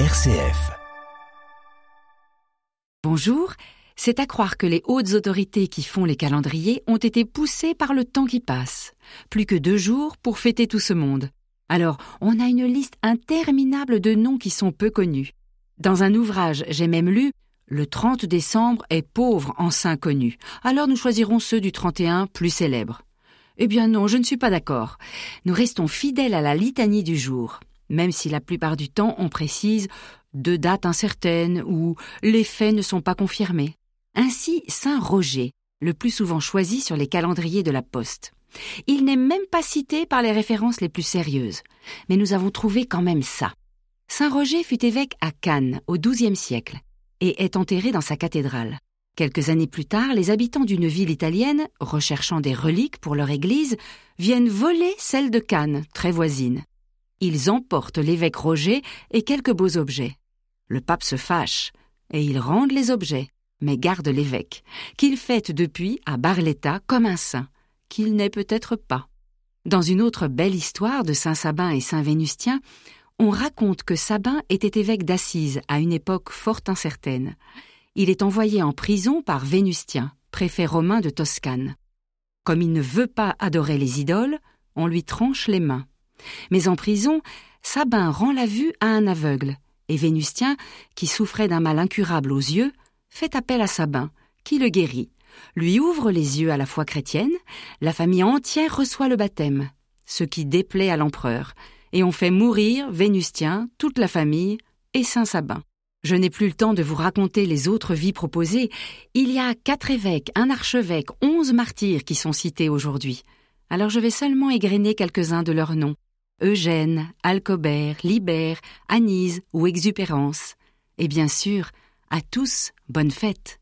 RCF. Bonjour, c'est à croire que les hautes autorités qui font les calendriers ont été poussées par le temps qui passe. Plus que deux jours pour fêter tout ce monde. Alors, on a une liste interminable de noms qui sont peu connus. Dans un ouvrage, j'ai même lu Le 30 décembre est pauvre en saints connus. Alors nous choisirons ceux du 31 plus célèbres. Eh bien non, je ne suis pas d'accord. Nous restons fidèles à la litanie du jour, même si la plupart du temps on précise de dates incertaines ou les faits ne sont pas confirmés. Ainsi, Saint Roger, le plus souvent choisi sur les calendriers de la Poste. Il n'est même pas cité par les références les plus sérieuses, mais nous avons trouvé quand même ça. Saint Roger fut évêque à Cannes au XIIe siècle et est enterré dans sa cathédrale. Quelques années plus tard, les habitants d'une ville italienne, recherchant des reliques pour leur église, viennent voler celle de Cannes, très voisine. Ils emportent l'évêque Roger et quelques beaux objets. Le pape se fâche, et il rend les objets, mais garde l'évêque, qu'il fête depuis à Barletta comme un saint, qu'il n'est peut-être pas. Dans une autre belle histoire de Saint Sabin et Saint Vénustien, on raconte que Sabin était évêque d'Assise à une époque fort incertaine il est envoyé en prison par Vénustien, préfet romain de Toscane. Comme il ne veut pas adorer les idoles, on lui tranche les mains. Mais en prison, Sabin rend la vue à un aveugle, et Vénustien, qui souffrait d'un mal incurable aux yeux, fait appel à Sabin, qui le guérit, lui ouvre les yeux à la foi chrétienne, la famille entière reçoit le baptême, ce qui déplaît à l'empereur, et on fait mourir Vénustien, toute la famille et Saint Sabin. Je n'ai plus le temps de vous raconter les autres vies proposées. Il y a quatre évêques, un archevêque, onze martyrs qui sont cités aujourd'hui. Alors je vais seulement égrener quelques-uns de leurs noms. Eugène, Alcobert, Libère, Anise ou Exupérance. Et bien sûr, à tous, bonne fête.